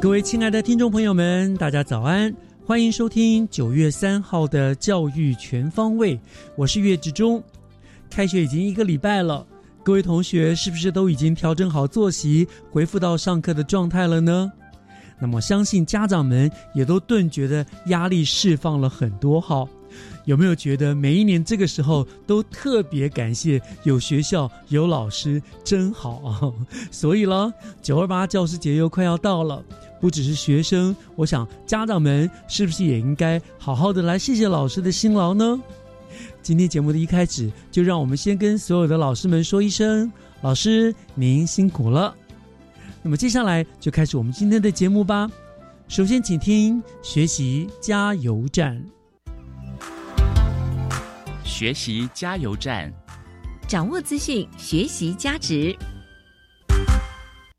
各位亲爱的听众朋友们，大家早安！欢迎收听九月三号的教育全方位，我是岳志忠。开学已经一个礼拜了，各位同学是不是都已经调整好作息，恢复到上课的状态了呢？那么相信家长们也都顿觉得压力释放了很多哈。有没有觉得每一年这个时候都特别感谢有学校有老师真好啊？所以了，九二八教师节又快要到了，不只是学生，我想家长们是不是也应该好好的来谢谢老师的辛劳呢？今天节目的一开始，就让我们先跟所有的老师们说一声：老师您辛苦了。那么接下来就开始我们今天的节目吧。首先，请听学习加油站。学习加油站，掌握资讯，学习加值。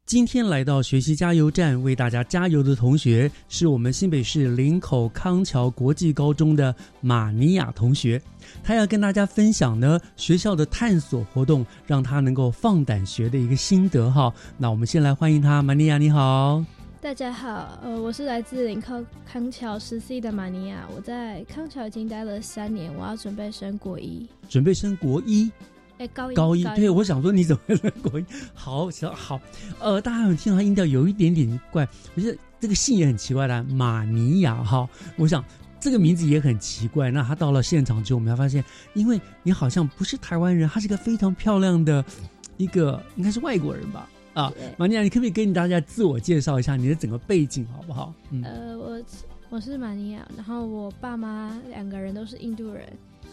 今天来到学习加油站为大家加油的同学，是我们新北市林口康桥国际高中的马尼亚同学。他要跟大家分享呢学校的探索活动，让他能够放胆学的一个心得哈。那我们先来欢迎他，马尼亚你好。大家好，呃，我是来自林口康桥十 C 的马尼亚，我在康桥已经待了三年，我要准备升国一，准备升国一。哎，高音，高音，对，我想说你怎么会升国音？好，好，好，呃，大家有听到音调有一点点怪，我觉得这个姓也很奇怪的，马尼亚哈，我想这个名字也很奇怪。那他到了现场之后，我们才发现，因为你好像不是台湾人，他是一个非常漂亮的一个，应该是外国人吧。啊，玛尼亚，你可不可以跟大家自我介绍一下你的整个背景，好不好？嗯，呃，我我是玛尼亚，然后我爸妈两个人都是印度人，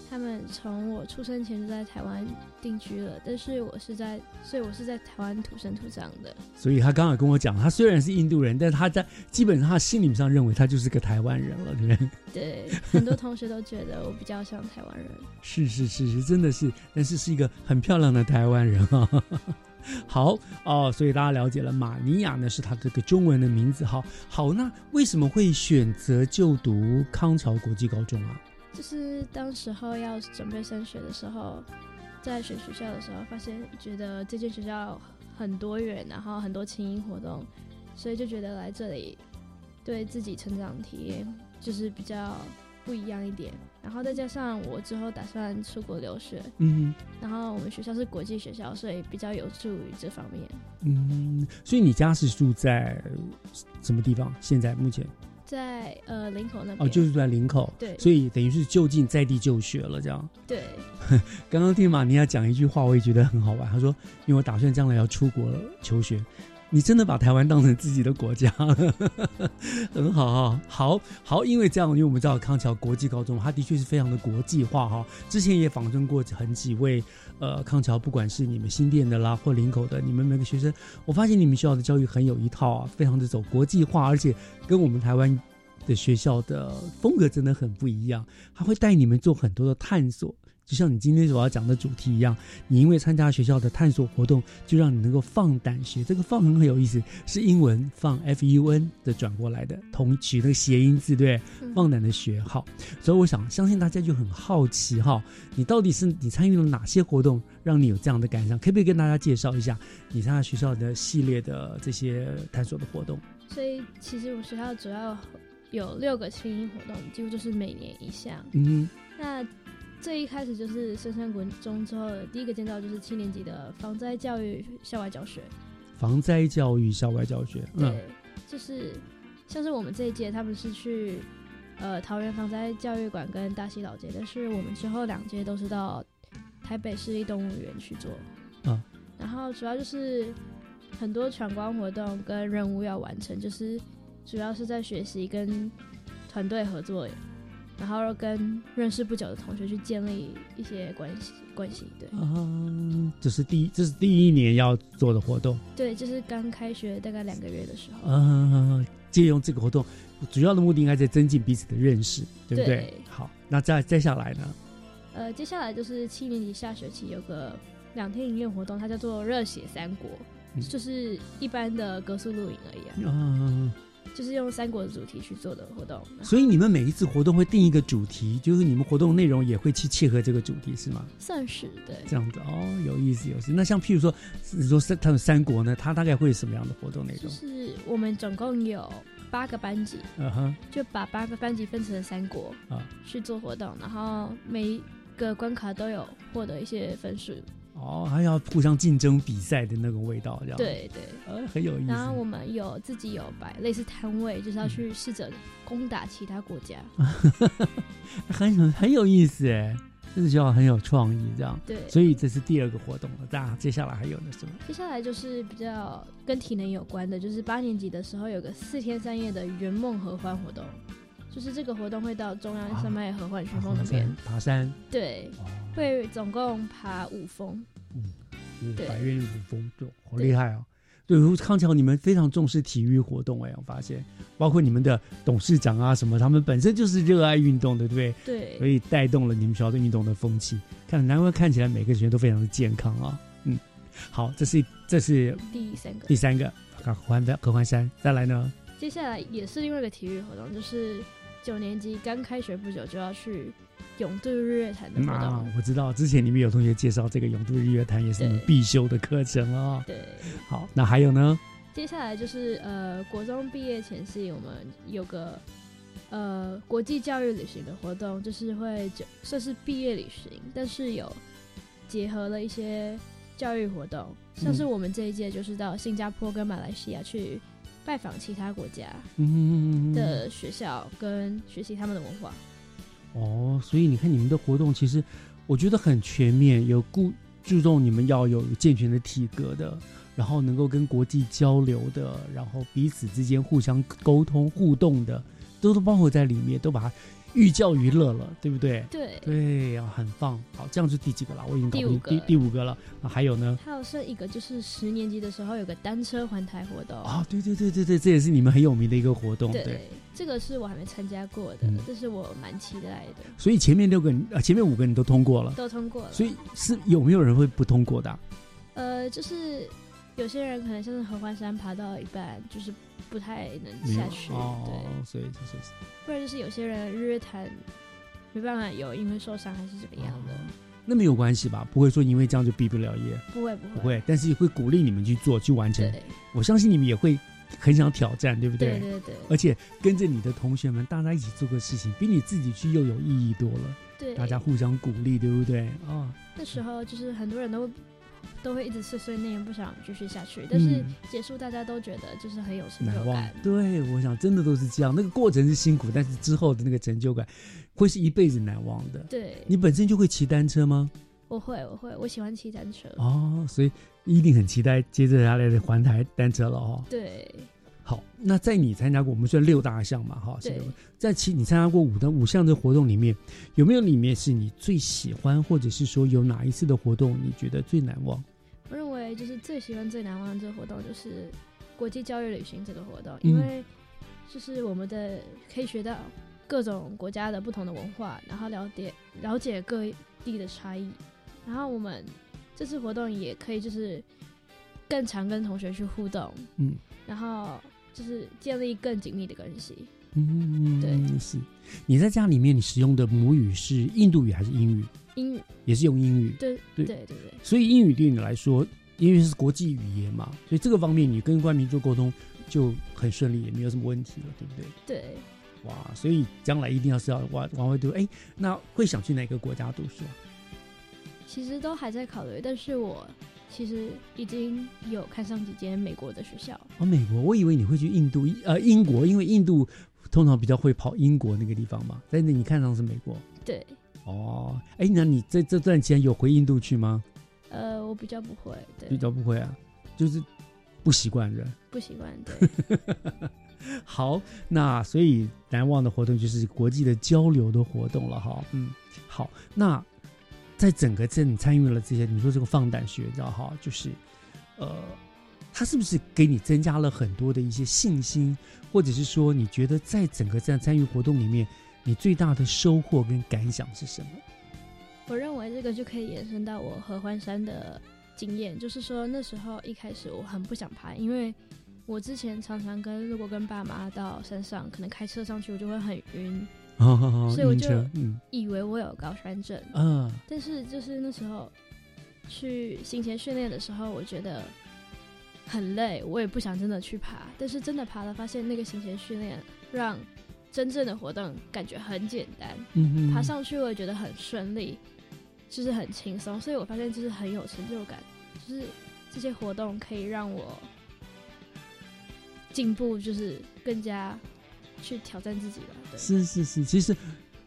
他们从我出生前就在台湾定居了，但是我是在，所以我是在台湾土生土长的。所以他刚好跟我讲，他虽然是印度人，但是他在基本上他心理上认为他就是个台湾人了，对不对？对，很多同学都觉得我比较像台湾人。是是是是，真的是，但是是一个很漂亮的台湾人啊。好哦，所以大家了解了，马尼亚呢是他这个中文的名字。好，好，那为什么会选择就读康桥国际高中啊？就是当时候要准备升学的时候，在选学校的时候，发现觉得这间学校很多元，然后很多轻音活动，所以就觉得来这里对自己成长体验就是比较不一样一点。然后再加上我之后打算出国留学，嗯，然后我们学校是国际学校，所以比较有助于这方面。嗯，所以你家是住在什么地方？现在目前在呃林口那边哦，就是住在林口，对，所以等于是就近在地就学了，这样。对。刚刚听马尼亚讲一句话，我也觉得很好玩。他说：“因为我打算将来要出国求学。”你真的把台湾当成自己的国家了，很好哈，好好，因为这样，因为我们知道康桥国际高中，它的确是非常的国际化哈。之前也访问过很几位，呃，康桥不管是你们新店的啦，或林口的，你们每个学生，我发现你们学校的教育很有一套啊，非常的走国际化，而且跟我们台湾的学校的风格真的很不一样，他会带你们做很多的探索。就像你今天所要讲的主题一样，你因为参加学校的探索活动，就让你能够放胆学。这个“放”很有意思，是英文“放 ”（F U N） 的转过来的，同取那个谐音字，对不对？嗯放胆的学好。所以我想，相信大家就很好奇哈，你到底是你参与了哪些活动，让你有这样的感想？可不可以跟大家介绍一下你参加学校的系列的这些探索的活动？所以其实我们学校主要有六个清音活动，几乎就是每年一项。嗯那最一开始就是深山国中之后的第一个建造就是七年级的防灾教育校外教学，防灾教育、校外教学，嗯。对，就是像是我们这一届他们是去呃桃园防灾教育馆跟大溪老街，但是我们之后两届都是到台北市立动物园去做，嗯，然后主要就是很多闯关活动跟任务要完成，就是主要是在学习跟团队合作，然后跟认识不久的同学去建立一些关系关系，对。啊，这是第一，这是第一年要做的活动对，就是刚开学大概两个月的时候。啊。借用这个活动，主要的目的应该在增进彼此的认识，对不对？对好，那再接下来呢？呃，接下来就是七年级下学期有个两天营业活动，它叫做热血三国，嗯就是一般的格数露营而已啊，啊，就是用三国的主题去做的活动。所以你们每一次活动会定一个主题，就是你们活动内容也会去切合这个主题，是吗？算是对，这样子哦，有意思，有意思。那像譬如说，你说三他们三国呢，它大概会有什么样的活动内容？就是我们总共有八个班级，嗯哼，就把八个班级分成了三国啊去做活动，然后每一个关卡都有获得一些分数。哦，还要互相竞争比赛的那个味道，这样。，对对。呃，很有意思。然后我们有自己有摆类似摊位，就是要去试着攻打其他国家。很很很有意思哎，这个学校很有创意，这样。对，所以这是第二个活动了。那接下来还有呢什么？接下来就是比较跟体能有关的，就是八年级的时候有个四天三夜的圆梦合欢活动，就是这个活动会到中央山脉合欢群峰那边，爬山，对，哦，会总共爬五峰，嗯对百岳五峰，就好厉害哦。对，康桥你们非常重视体育活动哎，我发现，包括你们的董事长啊什么，他们本身就是热爱运动的，对不对？对所，以带动了你们学校的运动的风气。看，难怪看起来每个学员都非常的健康啊。嗯，好，这是这是第三个第。三个合欢的合欢山，再来呢？接下来也是另外一个体育活动，就是九年级刚开学不久就要去永渡日月潭的活啊动，，我知道之前你们有同学介绍这个永渡日月潭也是你们必修的课程哦。对。好，那还有呢？接下来就是呃，国中毕业前夕，我们有个呃国际教育旅行的活动，就是会就算是毕业旅行，但是有结合了一些教育活动，像是嗯我们这一届就是到新加坡跟马来西亚去拜访其他国家嗯，的学校，跟学习他们的文化。哦，所以你看你们的活动，其实我觉得很全面，有顾注重你们要有健全的体格的，然后能够跟国际交流的，然后彼此之间互相沟通互动的，都都包括在里面，都把它寓教于乐了，对不对？对，对呀、很棒。好，这样是第几个了？我已经搞不定第五个第第五个了。那还有呢？还有剩一个就是十年级的时候有个单车环台活动啊，对对对对对，这也是你们很有名的一个活动，对。对，这个是我还没参加过的，嗯这是我蛮期待的，所以前面六个你，呃，前面五个你都通过了，都通过了。所以是有没有人会不通过的啊、呃，就是有些人可能像是合欢山爬到一半，就是不太能下去，哦对，，所以就是不然就是有些人日月潭没办法游，因为受伤还是怎么样的，那没有关系吧？不会说因为这样就毕不了业，不会不会不会，但是会鼓励你们去做去完成。我相信你们也会很想挑战，对不对对对而且跟着你的同学们，大家一起做个事情，比你自己去又有意义多了。对，大家互相鼓励，对不对？哦、那时候就是很多人都都会一直碎碎念，不想继续下去，但是嗯结束大家都觉得就是很有成就感。。对，我想真的都是这样。那个过程是辛苦，但是之后的那个成就感会是一辈子难忘的。对，你本身就会骑单车吗？我会我会我喜欢骑单车。哦，所以一定很期待接着下来的环台单车了哦。对，好，那在你参加过我们算六大项嘛，哈，是。在其你参加过五的五项的活动里面，有没有里面是你最喜欢，或者是说有哪一次的活动你觉得最难忘？我认为就是最喜欢最难忘的这个活动就是国际教育旅行这个活动，嗯因为就是我们的可以学到各种国家的不同的文化，然后了解了解各地的差异。然后我们这次活动也可以就是更常跟同学去互动，嗯然后就是建立更紧密的关系。嗯，对是。你在家里面，你使用的母语是印度语还是英语？英语，也是用英语。对对对对对，所以英语对你来说，因为是国际语言嘛，所以这个方面你跟官民做沟通就很顺利，也没有什么问题了，对不对？对，哇，所以将来一定要是要往往外读。哎，那会想去哪个国家读书啊？其实都还在考虑，但是我其实已经有看上几间美国的学校。哦，美国，我以为你会去印度，呃，英国，因为印度通常比较会跑英国那个地方嘛，但是你看上是美国。对，哦，哎，那你这这段期间有回印度去吗？呃，我比较不会，对，比较不会啊，就是不习惯人。不习惯，对，好，那所以难忘的活动就是国际的交流的活动了哈。嗯，好，那在整个这参与了这些，你说这个放胆学，知道哈，就是呃，他是不是给你增加了很多的一些信心，或者是说你觉得在整个这样参与活动里面，你最大的收获跟感想是什么？我认为这个就可以延伸到我合欢山的经验，就是说那时候一开始我很不想爬，因为我之前常常跟如果跟爸妈到山上，可能开车上去我就会很晕，哦，所以我就以为我有高山症，嗯。但是就是那时候去行前训练的时候，我觉得很累，我也不想真的去爬。但是真的爬了，发现那个行前训练让真正的活动感觉很简单，嗯哼。爬上去我也觉得很顺利，就是很轻松，所以我发现就是很有成就感，就是这些活动可以让我进步，就是更加去挑战自己吧。对，是是是，其实，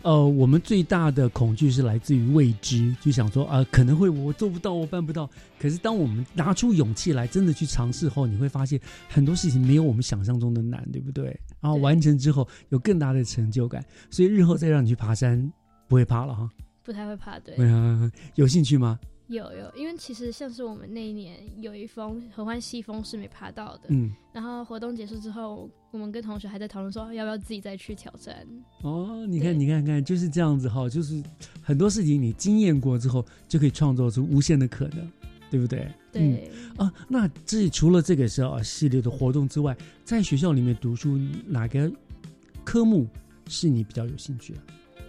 呃，我们最大的恐惧是来自于未知，就想说啊、可能会我做不到，我办不到。可是当我们拿出勇气来，真的去尝试后，你会发现很多事情没有我们想象中的难，对不对？然后完成之后有更大的成就感，所以日后再让你去爬山，不会怕了哈。不太会怕，对。有兴趣吗？有有，因为其实像是我们那一年有一封合欢西峰是没爬到的，嗯，然后活动结束之后，我们跟同学还在讨论说要不要自己再去挑战。哦，你看，你看看，就是这样子哈，就是很多事情你经验过之后，就可以创造出无限的可能，对不对？嗯对，啊，那这除了这个是啊系列的活动之外，在学校里面读书哪个科目是你比较有兴趣啊？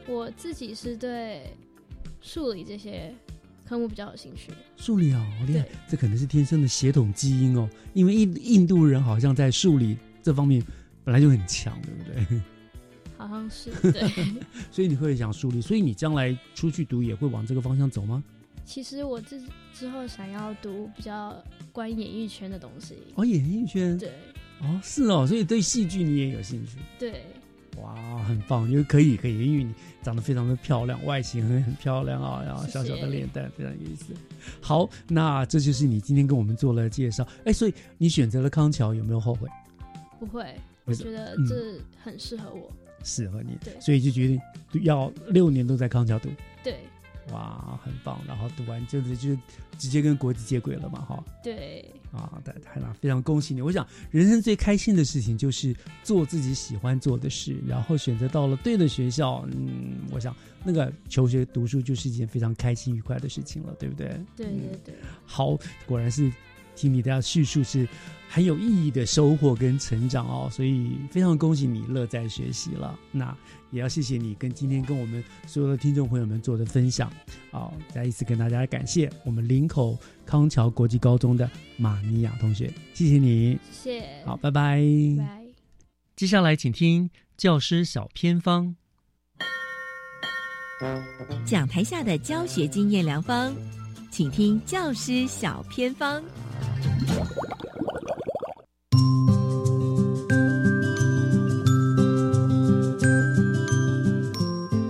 我自己是对数理这些科目比较有兴趣。数理啊，好厉害对！这可能是天生的血统基因哦，因为印印度人好像在数理这方面本来就很强，对不对？好像是 对，所以你会想数理，所以你将来出去读也会往这个方向走吗？其实我之之后想要读比较关于演艺圈的东西。哦，演艺圈，对哦，是哦，所以对戏剧你也有兴趣。对，哇，很棒，因为可以可以，因为你长得非常的漂亮，外形很很漂亮啊，然后小小的脸蛋非常有意思。好，那这就是你今天跟我们做了介绍。哎，所以你选择了康桥，有没有后悔？不会，我觉得嗯这很适合我。适合你，对所以就决定要六年都在康桥读。对哇，很棒！然后读完就是就直接跟国际接轨了嘛，哈对啊，对，海娜非常恭喜你！我想人生最开心的事情就是做自己喜欢做的事，然后选择到了对的学校，嗯，我想那个求学读书就是一件非常开心愉快的事情了，对不对？对对，好，果然是听你的叙述是很有意义的收获跟成长哦，所以非常恭喜你乐在学习了。那也要谢谢你跟今天跟我们所有的听众朋友们做的分享啊、再一次跟大家感谢我们林口康桥国际高中的马尼亚同学，谢谢你。谢谢，好，拜拜。拜拜。接下来请听教师小偏方。讲台下的教学经验良方，请听教师小偏方。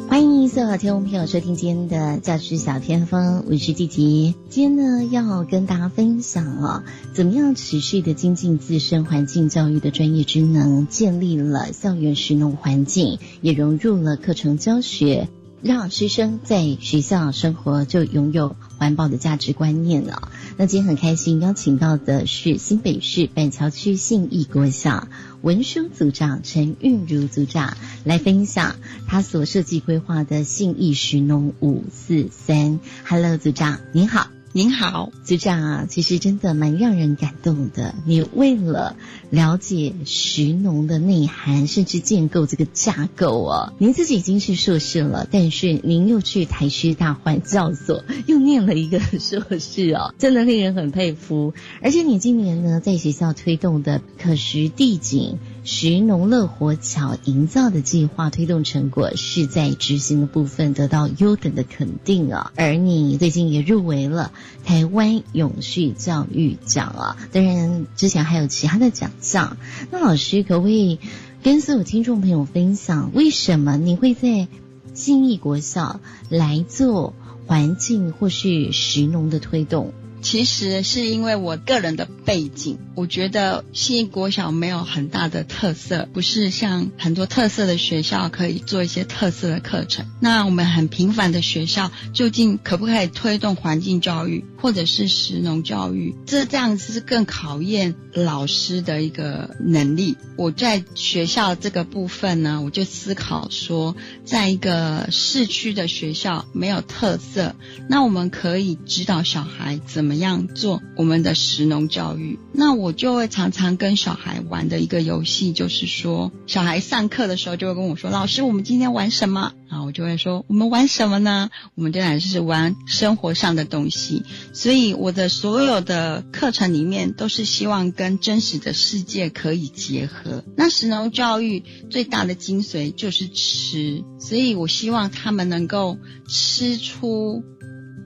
欢迎所有听众朋友收听今天的教师小偏方，我是季吉。今天呢，要跟大家分享哦，怎么样持续的精进自身环境教育的专业职能，建立了校园实农环境，也融入了课程教学，让师生在学校生活就拥有环保的价值观念啊。那今天很开心邀请到的是新北市板桥区信义国小文书组长陈韵如组长来分享他所设计规划的信义石农五四三。Hello，组长您好。您好，组长啊，其实真的蛮让人感动的。你为了了解徐农的内涵，甚至建构这个架构哦，您自己已经是硕士了，但是您又去台师大环教所又念了一个硕士哦，真的令人很佩服。而且你今年呢，在学校推动的可食地景。食农乐活桥营造的计划推动成果是在执行的部分得到优等的肯定啊，而你最近也入围了台湾永续教育奖啊，当然之前还有其他的奖项。那老师可不可以跟所有听众朋友分享，为什么你会在信义国校来做环境或是食农的推动？其实是因为我个人的背景，我觉得新国小没有很大的特色，不是像很多特色的学校可以做一些特色的课程。那我们很平凡的学校，究竟可不可以推动环境教育或者是实农教育？这这样子是更考验老师的一个能力。我在学校这个部分呢，我就思考说，在一个市区的学校没有特色，那我们可以指导小孩怎么。样做我们的实农教育？那我就会常常跟小孩玩的一个游戏，就是说，小孩上课的时候就会跟我说：“老师，我们今天玩什么？”然后我就会说：“我们玩什么呢？我们当然是玩生活上的东西。”所以我的所有的课程里面都是希望跟真实的世界可以结合。那食农教育最大的精髓就是吃，所以我希望他们能够吃出。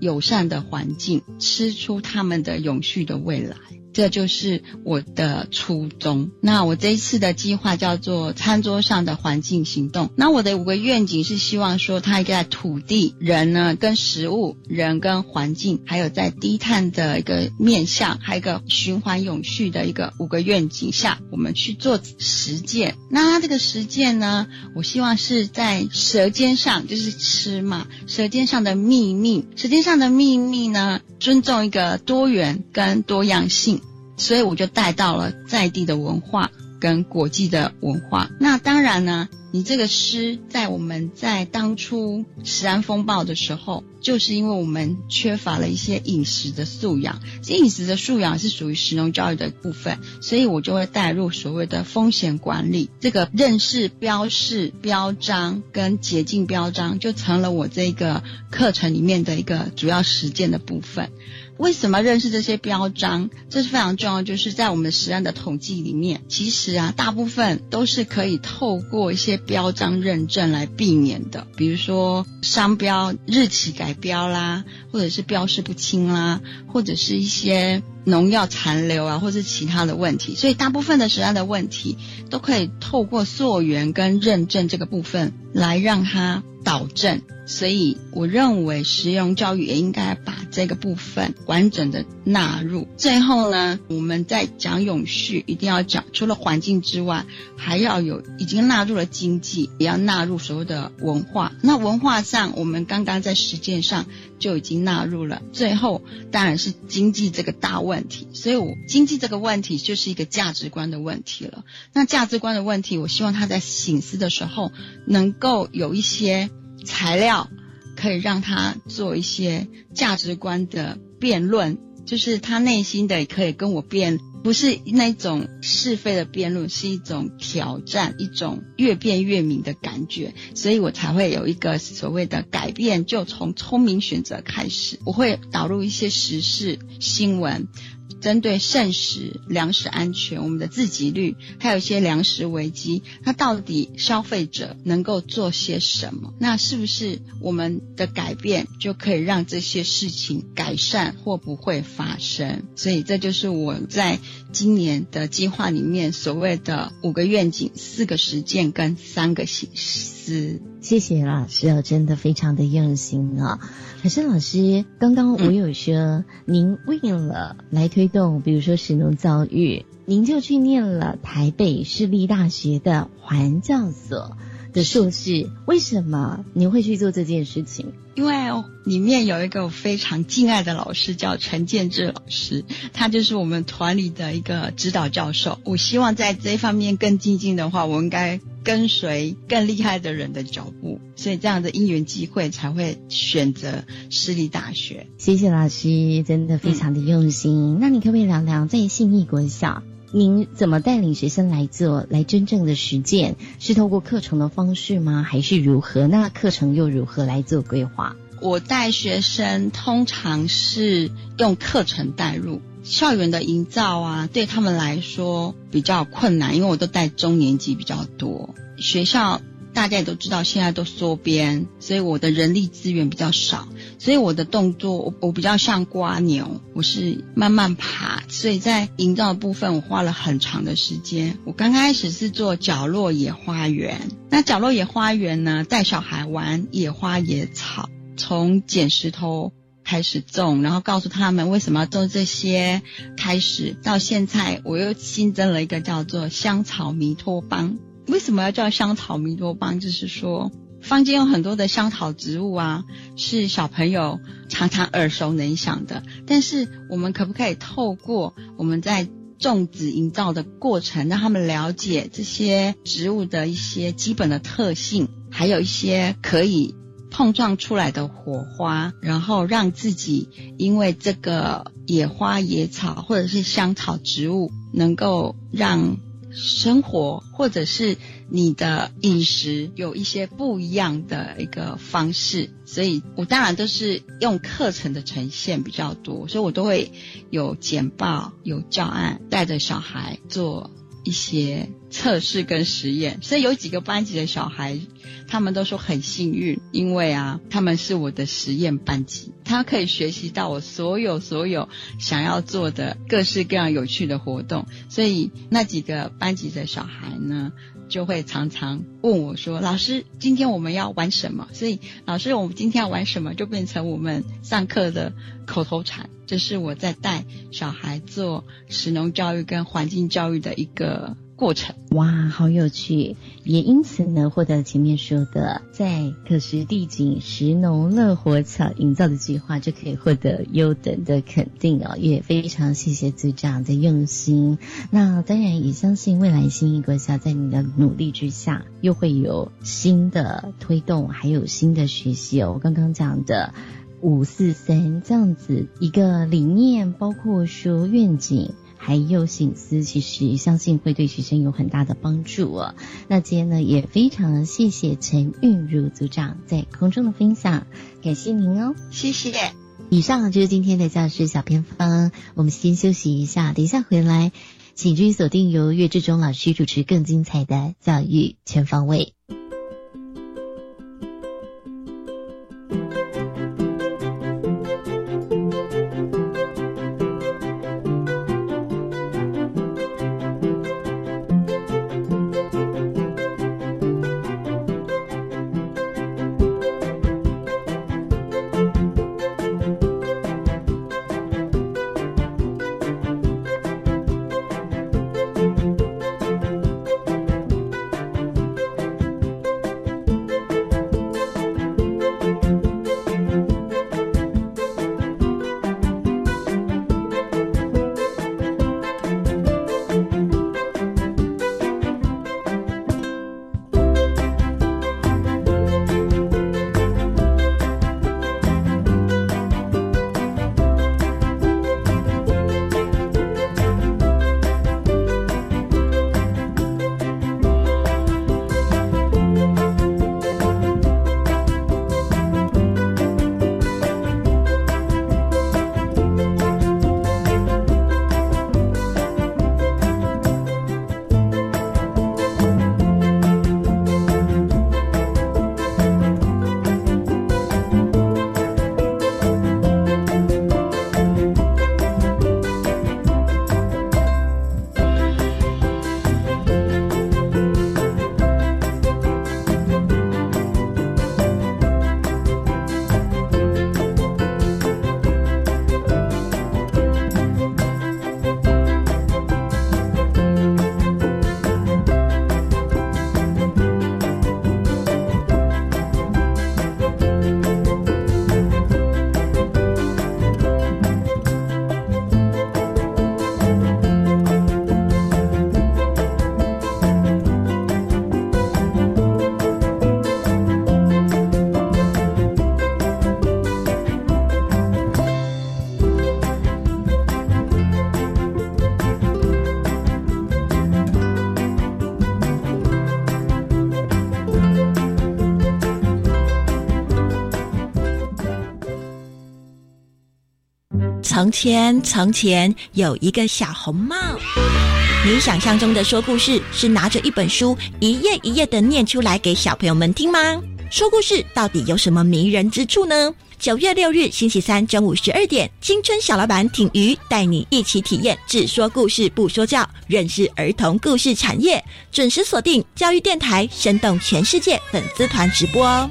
友善的环境，吃出他们的永续的未来。这就是我的初衷。那我这一次的计划叫做“餐桌上的环境行动”。那我的五个愿景是希望说，它在土地、人呢跟食物、人跟环境，还有在低碳的一个面向，还有一个循环永续的一个五个愿景下，我们去做实践。那这个实践呢，我希望是在舌尖上，就是吃嘛，舌尖上的秘密，舌尖上的秘密呢，尊重一个多元跟多样性。所以我就带到了在地的文化跟国际的文化。那当然呢，你这个诗在我们在当初食安风暴的时候，就是因为我们缺乏了一些饮食的素养。饮食的素养是属于食农教育的部分，所以我就会带入所谓的风险管理，这个认识标示、标章跟洁净标章，就成了我这个课程里面的一个主要实践的部分。为什么认识这些标章？这是非常重要，就是在我们实案的统计里面，其实啊，大部分都是可以透过一些标章认证来避免的。比如说商标日期改标啦，或者是标示不清啦，或者是一些农药残留啊，或者是其他的问题。所以大部分的实案的问题都可以透过溯源跟认证这个部分来让它导正。所以我认为实用教育也应该把这个部分完整的纳入。最后呢，我们在讲永续，一定要讲除了环境之外，还要有已经纳入了经济，也要纳入所谓的文化。那文化上，我们刚刚在实践上就已经纳入了。最后当然是经济这个大问题，所以我经济这个问题就是一个价值观的问题了。那价值观的问题，我希望他在醒思的时候能够有一些。材料可以让他做一些价值观的辩论，就是他内心的可以跟我辩，不是那种是非的辩论，是一种挑战，一种越辩越明的感觉，所以我才会有一个所谓的改变，就从聪明选择开始，我会导入一些时事新闻。针对膳食、粮食安全，我们的自给率，还有一些粮食危机，那到底消费者能够做些什么？那是不是我们的改变就可以让这些事情改善或不会发生？所以这就是我在今年的计划里面所谓的五个愿景、四个实践跟三个形式。谢谢老师哦，真的非常的用心啊。可是老师，刚刚我有说，您为了来推动，比如说食农教育，您就去念了台北市立大学的环教所。的硕士，为什么你会去做这件事情？因为里面有一个我非常敬爱的老师，叫陈建志老师，他就是我们团里的一个指导教授。我希望在这方面更精进的话，我应该跟随更厉害的人的脚步，所以这样的因缘机会才会选择私立大学。谢谢老师，真的非常的用心。那你可不可以聊聊在信义国小？您怎么带领学生来做，来真正的实践？是透过课程的方式吗？还是如何？那课程又如何来做规划？我带学生通常是用课程带入校园的营造啊，对他们来说比较困难，因为我都带中年级比较多，学校。大家也都知道，现在都缩编，所以我的人力资源比较少，所以我的动作我我比较像瓜牛，我是慢慢爬，所以在营造的部分我花了很长的时间。我刚开始是做角落野花园，那角落野花园呢，带小孩玩野花野草，从捡石头开始种，然后告诉他们为什么要种这些，开始到现在我又新增了一个叫做香草弥托邦。为什么要叫香草弥多邦？就是说，坊间有很多的香草植物啊，是小朋友常常耳熟能详的。但是，我们可不可以透过我们在种植营造的过程，让他们了解这些植物的一些基本的特性，还有一些可以碰撞出来的火花，然后让自己因为这个野花野草或者是香草植物，能够让。生活或者是你的饮食有一些不一样的一个方式，所以我当然都是用课程的呈现比较多，所以我都会有简报、有教案，带着小孩做。一些测试跟实验，所以有几个班级的小孩，他们都说很幸运，因为啊，他们是我的实验班级，他可以学习到我所有所有想要做的各式各样有趣的活动，所以那几个班级的小孩呢。就会常常问我说：“老师，今天我们要玩什么？”所以，老师，我们今天要玩什么，就变成我们上课的口头禅。这是我在带小孩做实农教育跟环境教育的一个。过程哇，好有趣！也因此呢，获得前面说的在可食地景食农乐活草营造的计划，就可以获得优等的肯定哦。也非常谢谢组长的用心。那当然也相信未来新一国校在你的努力之下，又会有新的推动，还有新的学习哦。我刚刚讲的五四三这样子一个理念，包括说愿景。还有醒思，其实相信会对学生有很大的帮助哦。那今天呢，也非常谢谢陈韵如组长在空中的分享，感谢您哦，谢谢。以上就是今天的教师小偏方，我们先休息一下，等一下回来，请继续锁定由岳志忠老师主持更精彩的教育全方位。从前，从前有一个小红帽。你想象中的说故事是拿着一本书，一页一页的念出来给小朋友们听吗？说故事到底有什么迷人之处呢？九月六日星期三中午十二点，青春小老板挺鱼带你一起体验只说故事不说教，认识儿童故事产业。准时锁定教育电台，生动全世界粉丝团直播哦。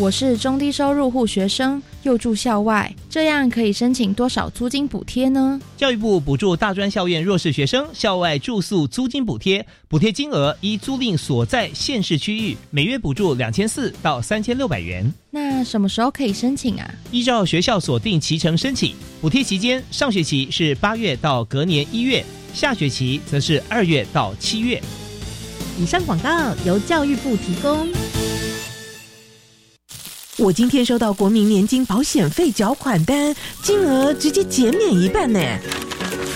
我是中低收入户学生，又住校外，这样可以申请多少租金补贴呢？教育部补助大专校院弱势学生校外住宿租金补贴，补贴金额依租赁所在县市区域，每月补助两千四到三千六百元。那什么时候可以申请啊？依照学校锁定期程申请，补贴期间上学期是八月到隔年一月，下学期则是二月到七月。以上广告由教育部提供。我今天收到国民年金保险费缴款单，金额直接减免一半呢。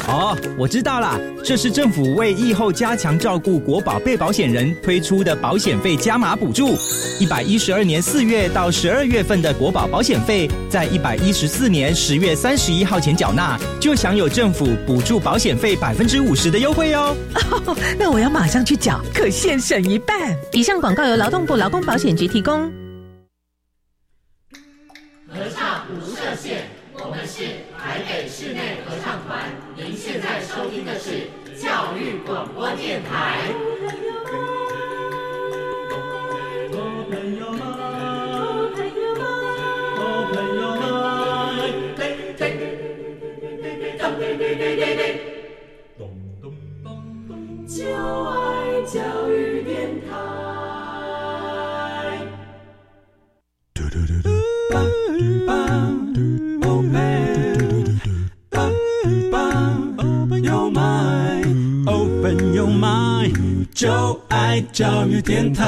哦，我知道了，这是政府为疫后加强照顾国保被保险人推出的保险费加码补助。一百一十二年四月到十二月份的国保保险费，在一百一十四年十月三十一号前缴纳，就享有政府补助保险费百分之五十的优惠哦。那我要马上去缴，可现省一半。以上广告由劳动部劳工保险局提供。广播电台。就爱教育就爱教育电台。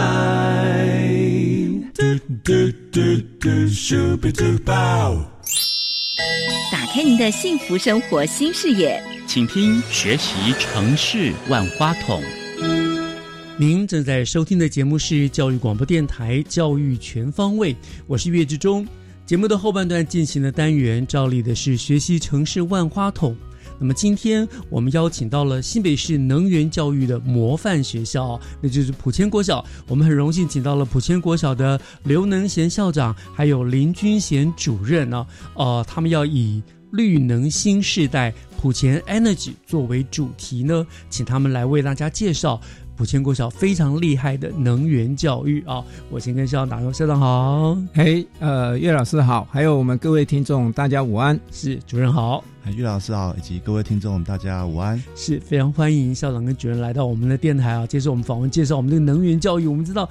打开您的幸福生活新视野，请听学习城市万花筒。您正在收听的节目是教育广播电台《教育全方位》，我是岳志忠。节目的后半段进行的单元，照例的是学习城市万花筒。那么今天我们邀请到了新北市能源教育的模范学校，那就是普谦国小。我们很荣幸请到了普谦国小的刘能贤校长，还有林君贤主任呢。呃，他们要以绿能新时代普贤 Energy 作为主题呢，请他们来为大家介绍。普千国小非常厉害的能源教育啊！我先跟校长打个校长好，嘿，呃，岳老师好，还有我们各位听众，大家午安。是主任好，岳老师好，以及各位听众，大家午安。是非常欢迎校长跟主任来到我们的电台啊，接受我们访问，介绍我们这个能源教育。我们知道。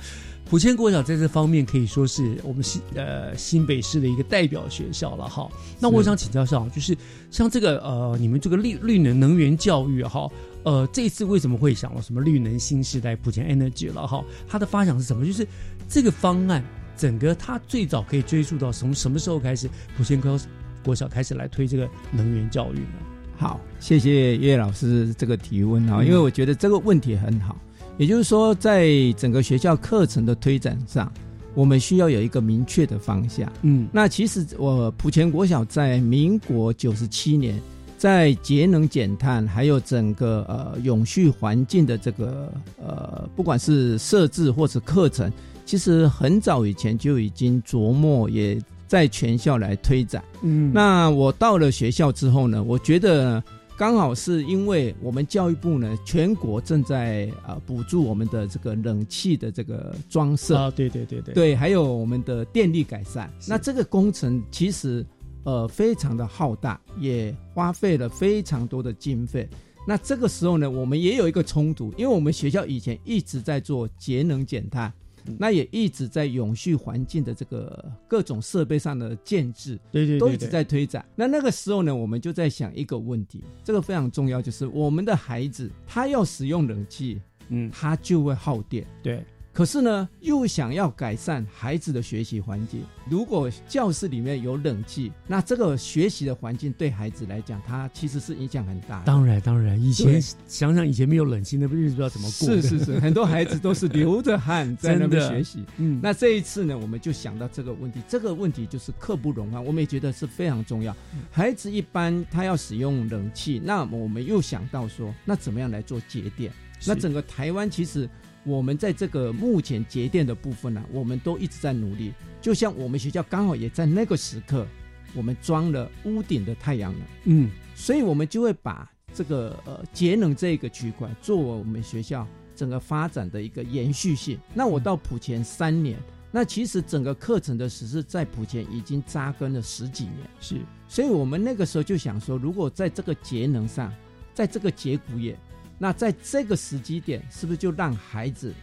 普千国小在这方面可以说是我们新呃新北市的一个代表学校了哈。那我想请教校长，就是像这个呃你们这个绿绿能能源教育哈，呃这次为什么会想到什么绿能新时代普前 Energy 了哈？它的发想是什么？就是这个方案整个它最早可以追溯到从什么时候开始普贤高国小开始来推这个能源教育呢？好，谢谢叶老师这个提问啊，因为我觉得这个问题很好。也就是说，在整个学校课程的推展上，我们需要有一个明确的方向。嗯，那其实我普前国小在民国九十七年，在节能减碳还有整个呃永续环境的这个呃，不管是设置或是课程，其实很早以前就已经琢磨，也在全校来推展。嗯，那我到了学校之后呢，我觉得。刚好是因为我们教育部呢，全国正在啊补助我们的这个冷气的这个装设啊，对对对对，对，还有我们的电力改善。那这个工程其实呃非常的浩大，也花费了非常多的经费。那这个时候呢，我们也有一个冲突，因为我们学校以前一直在做节能减碳。那也一直在永续环境的这个各种设备上的建制，对对，都一直在推展。那那个时候呢，我们就在想一个问题，这个非常重要，就是我们的孩子他要使用冷气，嗯，他就会耗电，对。可是呢，又想要改善孩子的学习环境。如果教室里面有冷气，那这个学习的环境对孩子来讲，他其实是影响很大的。当然，当然，以前想想以前没有冷气，那不日子不知道怎么过。是是是，很多孩子都是流着汗在那边 学习。嗯，那这一次呢，我们就想到这个问题，这个问题就是刻不容缓，我们也觉得是非常重要。嗯孩子一般他要使用冷气，那么我们又想到说，那怎么样来做节电？那整个台湾其实我们在这个目前节电的部分呢、我们都一直在努力。就像我们学校刚好也在那个时刻，我们装了屋顶的太阳能，嗯，所以我们就会把这个呃节能这个区块作为我们学校整个发展的一个延续性。那我到普前三年，那其实整个课程的实施在普前已经扎根了十几年，是，所以我们那个时候就想说，如果在这个节能上，在这个节骨眼，那在这个时机点，是不是就让孩子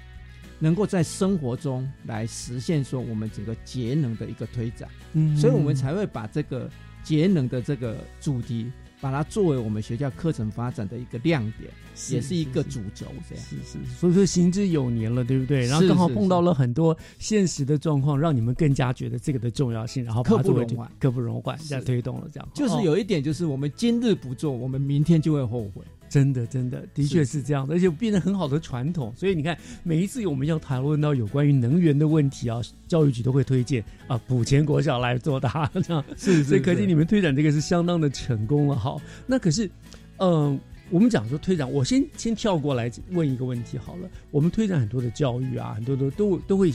能够在生活中来实现说我们整个节能的一个推展？嗯所以我们才会把这个节能的这个主题，把它作为我们学校课程发展的一个亮点，是也是一个主轴。这样是是，所以说行之有年了，对不对？然后刚好碰到了很多现实的状况，让你们更加觉得这个的重要性，然后刻不容缓刻不容缓，这样推动了，这样就是哦有一点，就是我们今日不做，我们明天就会后悔。真的，真的，的确是这样的，而且变成很好的传统。所以你看，每一次我们要讨论到有关于能源的问题啊，教育局都会推荐啊，补前国小来做它，这样是是所以可见你们推展这个是相当的成功了。好，那可是，嗯、我们讲说推展，我先先跳过来问一个问题好了。我们推展很多的教育啊，很多都都都会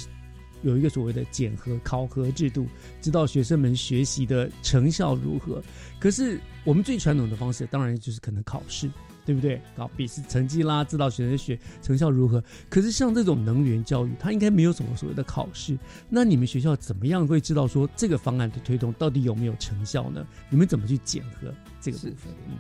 有一个所谓的检核考核制度，知道学生们学习的成效如何。可是我们最传统的方式，当然就是可能考试，对不对？搞笔试成绩啦，知道学生学成效如何。可是像这种能源教育，它应该没有什么所谓的考试。那你们学校怎么样会知道说这个方案的推动到底有没有成效呢？你们怎么去检核这个部分？嗯。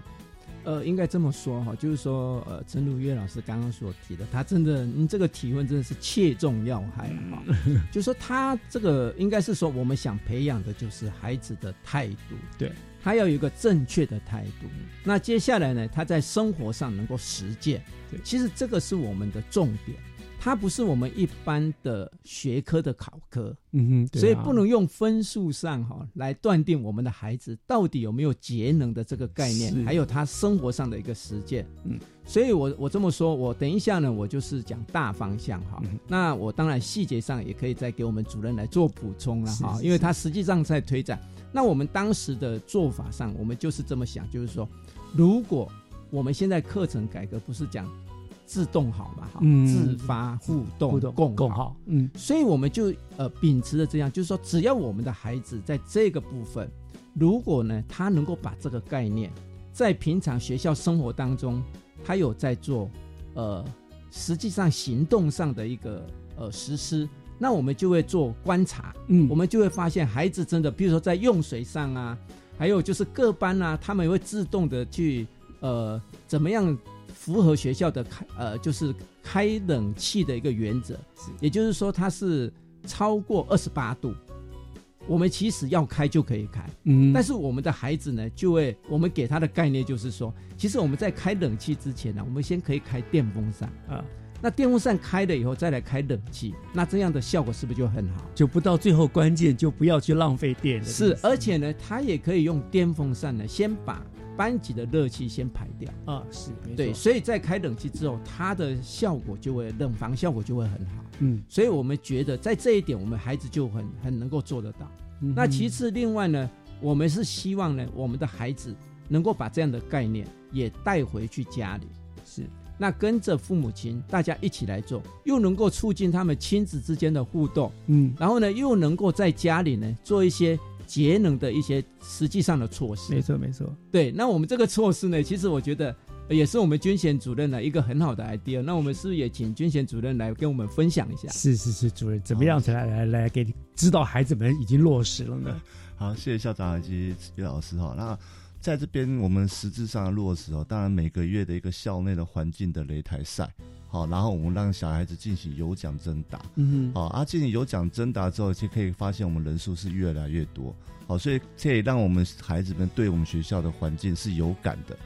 呃，应该这么说哈，就是说，呃，陈如月老师刚刚所提的，他真的，您这个提问真的是切中要害哈。就是说，他这个应该是说，我们想培养的就是孩子的态度，对，他要有一个正确的态度。那接下来呢，他在生活上能够实践，对，其实这个是我们的重点。它不是我们一般的学科的考科，嗯哼，啊所以不能用分数上哈来断定我们的孩子到底有没有节能的这个概念，还有他生活上的一个实践。嗯，所以我我这么说，我等一下呢，我就是讲大方向哈。嗯那我当然细节上也可以再给我们主任来做补充了哈，是是因为他实际上在推展。那我们当时的做法上，我们就是这么想，就是说，如果我们现在课程改革不是讲自动好嘛，哈，嗯。自发互动互动共共好，嗯，所以我们就呃秉持着这样，就是说，只要我们的孩子在这个部分，如果呢他能够把这个概念在平常学校生活当中，他有在做呃实际上行动上的一个呃实施，那我们就会做观察，嗯。我们就会发现孩子真的，比如说在用水上啊，还有就是各班啊，他们也会自动的去呃怎么样符合学校的开呃就是开冷气的一个原则，也就是说它是超过二十八度。我们其实要开就可以开，嗯。但是我们的孩子呢，就会我们给他的概念就是说，其实我们在开冷气之前呢，我们先可以开电风扇啊，那电风扇开了以后再来开冷气，那这样的效果是不是就很好？就不到最后关键就不要去浪费电了。是，而且呢，它也可以用电风扇呢，先把班级的热气先排掉啊，是，对，所以在开冷气之后，它的效果就会冷房效果就会很好。嗯，所以我们觉得在这一点，我们孩子就很很能够做得到。嗯那其次，另外呢，我们是希望呢，我们的孩子能够把这样的概念也带回去家里，是那跟着父母亲大家一起来做，又能够促进他们亲子之间的互动，嗯，然后呢，又能够在家里呢做一些节能的一些实际上的措施。没错没错，对，那我们这个措施呢，其实我觉得呃也是我们军衔主任的一个很好的 idea。那我们是不是也请军衔主任来跟我们分享一下？是是是，主任怎么样才来来来给你知道孩子们已经落实了呢？好，谢谢校长以及叶老师哈。那在这边我们实质上的落实哦，当然每个月的一个校内的环境的擂台赛，好，然后我们让小孩子进行有奖征答，嗯哼。好，啊，进行有奖征答之后，就可以发现我们人数是越来越多，好，所以这也让我们孩子们对我们学校的环境是有感的，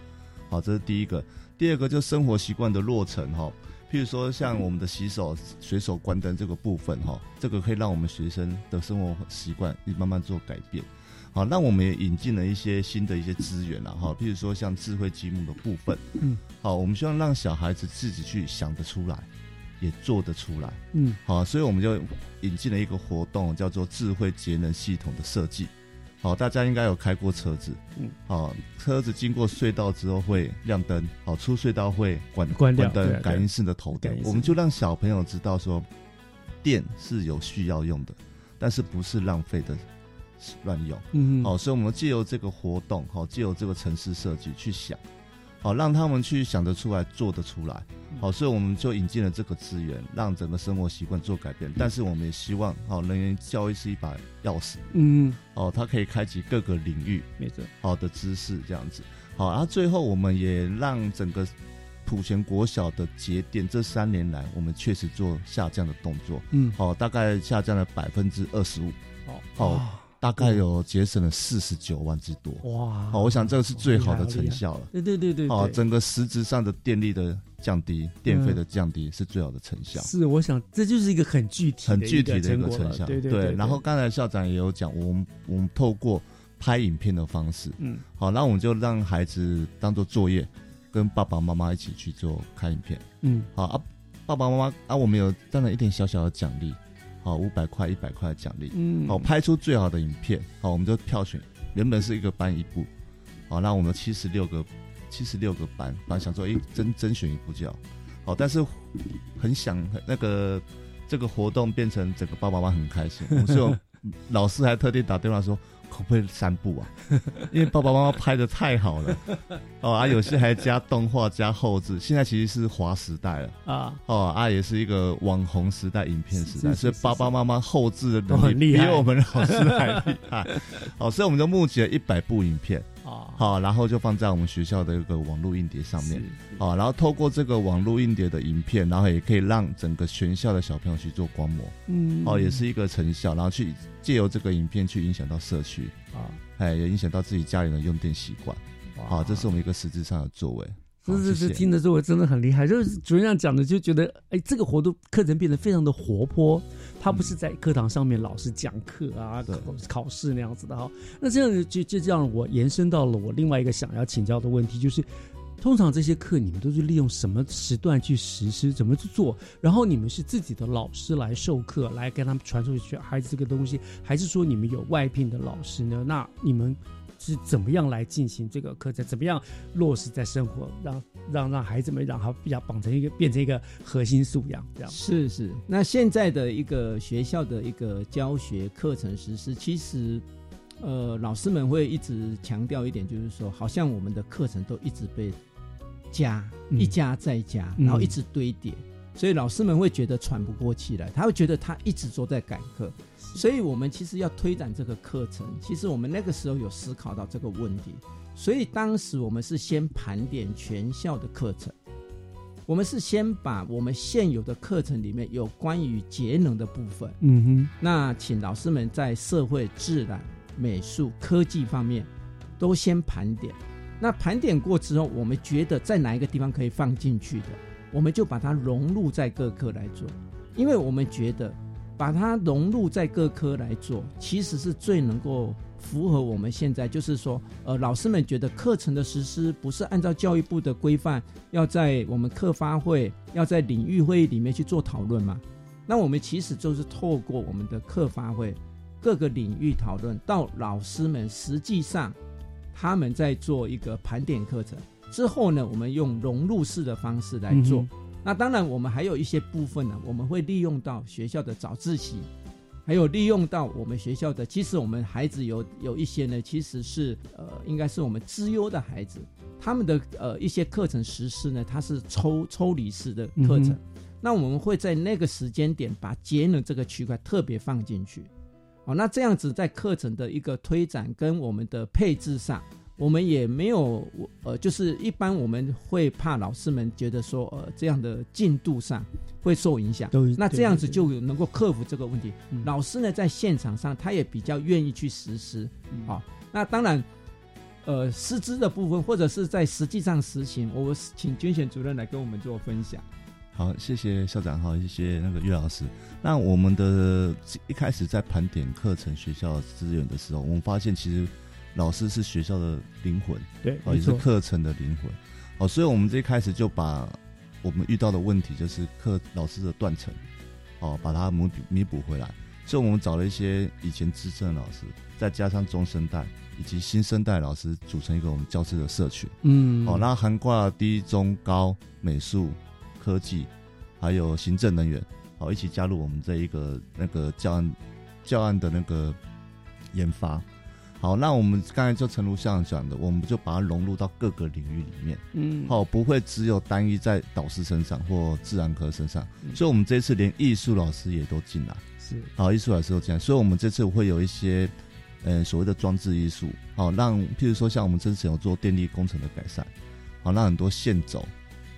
好，这是第一个。第二个就是生活习惯的落成哈，譬如说像我们的洗手、随手关灯这个部分哈，这个可以让我们学生的生活习惯慢慢做改变。好，那我们也引进了一些新的一些资源了哈，譬如说像智慧积木的部分，嗯，好，我们希望让小孩子自己去想得出来，也做得出来，嗯，好，所以我们就引进了一个活动，叫做智慧节能系统的设计。好，大家应该有开过车子，嗯，好，车子经过隧道之后会亮灯，好，出隧道会关关掉灯感应式的头灯我们就让小朋友知道说，电是有需要用的，但是不是浪费的乱用，嗯。好，所以我们借由这个活动，好，借由这个城市设计去想，好，让他们去想得出来，做得出来，好，所以我们就引进了这个资源，让整个生活习惯做改变。但是我们也希望，好，人员教育是一把钥匙，嗯，哦，它可以开启各个领域，没错，好的知识这样子，好，然后最后我们也让整个普贤国小的节点这三年来，我们确实做下降的动作，嗯。好，大概下降了百分之二十五，哦。好。大概有节省了四十九万之多，哇！好，我想这个是最好的成效了。对对对对，好，整个实质上的电力的降低、电费的降低是最好的成效。是，我想这就是一个很具体、很具体的一个成效。对对对。然后刚才校长也有讲，我们我们透过拍影片的方式，嗯，好，那我们就让孩子当做作业，跟爸爸妈妈一起去做看影片。嗯，好啊，爸爸妈妈啊，我们有当然一点小小的奖励。好，五百块、一百块的奖励。嗯好，拍出最好的影片。好，我们就票选，原本是一个班一部，好，那我们七十六个，七十六个班，本来想说，哎，甄甄选一部就好。好，但是很想那个这个活动变成整个爸爸妈妈很开心，所以我 老师还特地打电话说。可不可以三部啊？因为爸爸妈妈拍的太好了 哦啊，有些还加动画加后置。现在其实是华时代了啊哦啊，也是一个网红时代、影片时代，所以爸爸妈妈后置的都能力比我们老师还厉害。好，所以我们就募集了一百部影片啊，好，然后就放在我们学校的一个网络硬碟上面。好，然后透过这个网络硬碟的影片，然后也可以让整个全校的小朋友去做观摩。嗯哦，也是一个成效，然后去借由这个影片去影响到社区啊，哎，也影响到自己家里的用电习惯。好，这是我们一个实质上的作为。是是是，听的时候我真的很厉害。就是主任这样讲的，就觉得哎，这个活动课程变得非常的活泼。他不是在课堂上面老师讲课啊、考考试那样子的哈。那这样就就这样，我延伸到了我另外一个想要请教的问题，就是通常这些课你们都是利用什么时段去实施，怎么去做？然后你们是自己的老师来授课，来跟他们传授学孩子这个东西，还是说你们有外聘的老师呢？那你们？是怎么样来进行这个课程？怎么样落实在生活，让让让孩子们让他比较绑成一个变成一个核心素养？这样是是。那现在的一个学校的一个教学课程实施，其实呃老师们会一直强调一点，就是说，好像我们的课程都一直被加、嗯一加再加，嗯然后一直堆叠。所以老师们会觉得喘不过气来，他会觉得他一直都在赶课，所以我们其实要推展这个课程。其实我们那个时候有思考到这个问题，所以当时我们是先盘点全校的课程，我们是先把我们现有的课程里面有关于节能的部分，嗯哼，那请老师们在社会、自然、美术、科技方面都先盘点。那盘点过之后，我们觉得在哪一个地方可以放进去的，我们就把它融入在各科来做，因为我们觉得把它融入在各科来做，其实是最能够符合我们现在，就是说，呃，老师们觉得课程的实施不是按照教育部的规范，要在我们课发会，要在领域会议里面去做讨论嘛？那我们其实就是透过我们的课发会各个领域讨论，到老师们实际上他们在做一个盘点课程之后呢，我们用融入式的方式来做。嗯那当然，我们还有一些部分呢，我们会利用到学校的早自习，还有利用到我们学校的。其实我们孩子有有一些呢，其实是呃，应该是我们资优的孩子，他们的呃一些课程实施呢，它是抽抽离式的课程。嗯那我们会在那个时间点把节能这个区块特别放进去。好，那这样子在课程的一个推展跟我们的配置上，我们也没有呃，就是一般我们会怕老师们觉得说呃这样的进度上会受影响，那这样子对就能够克服这个问题。嗯老师呢在现场上他也比较愿意去实施。好，那当然。呃，师资的部分，或者是在实际上实行，我请军选主任来跟我们做分享。好，谢谢校长，好，谢谢那个岳老师。那我们的一开始在盘点课程学校资源的时候，我们发现其实老师是学校的灵魂，对，哦，也是课程的灵魂，哦，所以我们这一开始就把我们遇到的问题，就是课老师的断层，哦，把它弥补弥补回来。所以我们找了一些以前资深的老师，再加上中生代以及新生代老师，组成一个我们教师的社群。嗯，哦，那涵盖低、中、高、美术。科技，还有行政人员，好一起加入我们这一个那个教案教案的那个研发。好，那我们刚才就陈如像讲的，我们就把它融入到各个领域里面。嗯，好，不会只有单一在导师身上或自然科身上。所以，我们这次连艺术老师也都进来。是，好，艺术老师都进来。所以我们这次会有一些，呃，所谓的装置艺术。好，让譬如说像我们之前有做电力工程的改善，好，让很多线走。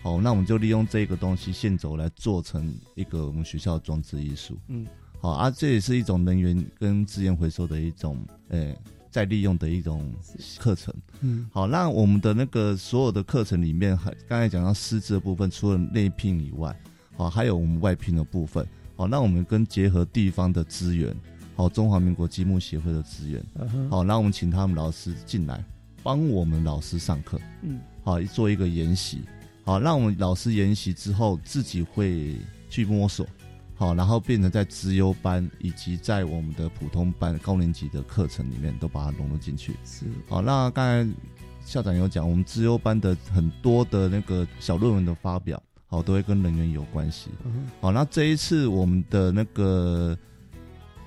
好，那我们就利用这个东西线轴来做成一个我们学校的装置艺术。嗯，好啊，这也是一种能源跟资源回收的一种，呃，再利用的一种课程。嗯，好，那我们的那个所有的课程里面，还刚才讲到师资的部分，除了内聘以外，好，还有我们外聘的部分。好，那我们跟结合地方的资源，好，中华民国积木协会的资源，好，那我们请他们老师进来帮我们老师上课。嗯，好，做一个研习。好，让我们老师研习之后，自己会去摸索，好，然后变成在资优班以及在我们的普通班高年级的课程里面都把它融入进去。是，好，那刚才校长有讲，我们资优班的很多的那个小论文的发表，好，都会跟人员有关系。好，那这一次我们的那个，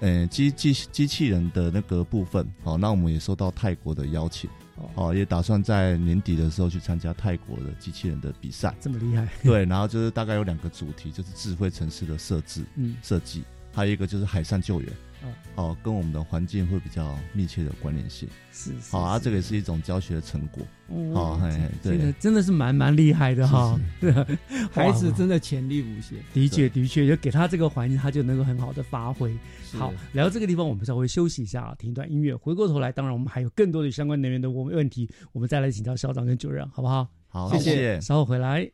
呃，机机机器人的那个部分，好，那我们也收到泰国的邀请。哦，也打算在年底的时候去参加泰国的机器人的比赛，这么厉害？对，然后就是大概有两个主题，就是智慧城市的设置、嗯，设计，还有一个就是海上救援。啊，哦，跟我们的环境会比较密切的关联性。是，好啊，这个也是一种教学的成果。哦，嘿，对，真的是蛮蛮厉害的哈。对 孩子真的潜力无限。的确，的确，就给他这个环境，他就能够很好的发挥。好，来到这个地方，我们稍微休息一下，听一段音乐。回过头来，当然我们还有更多的相关人员的问问题，我们再来请教校长跟主任，好不好？好，谢谢。稍后回来。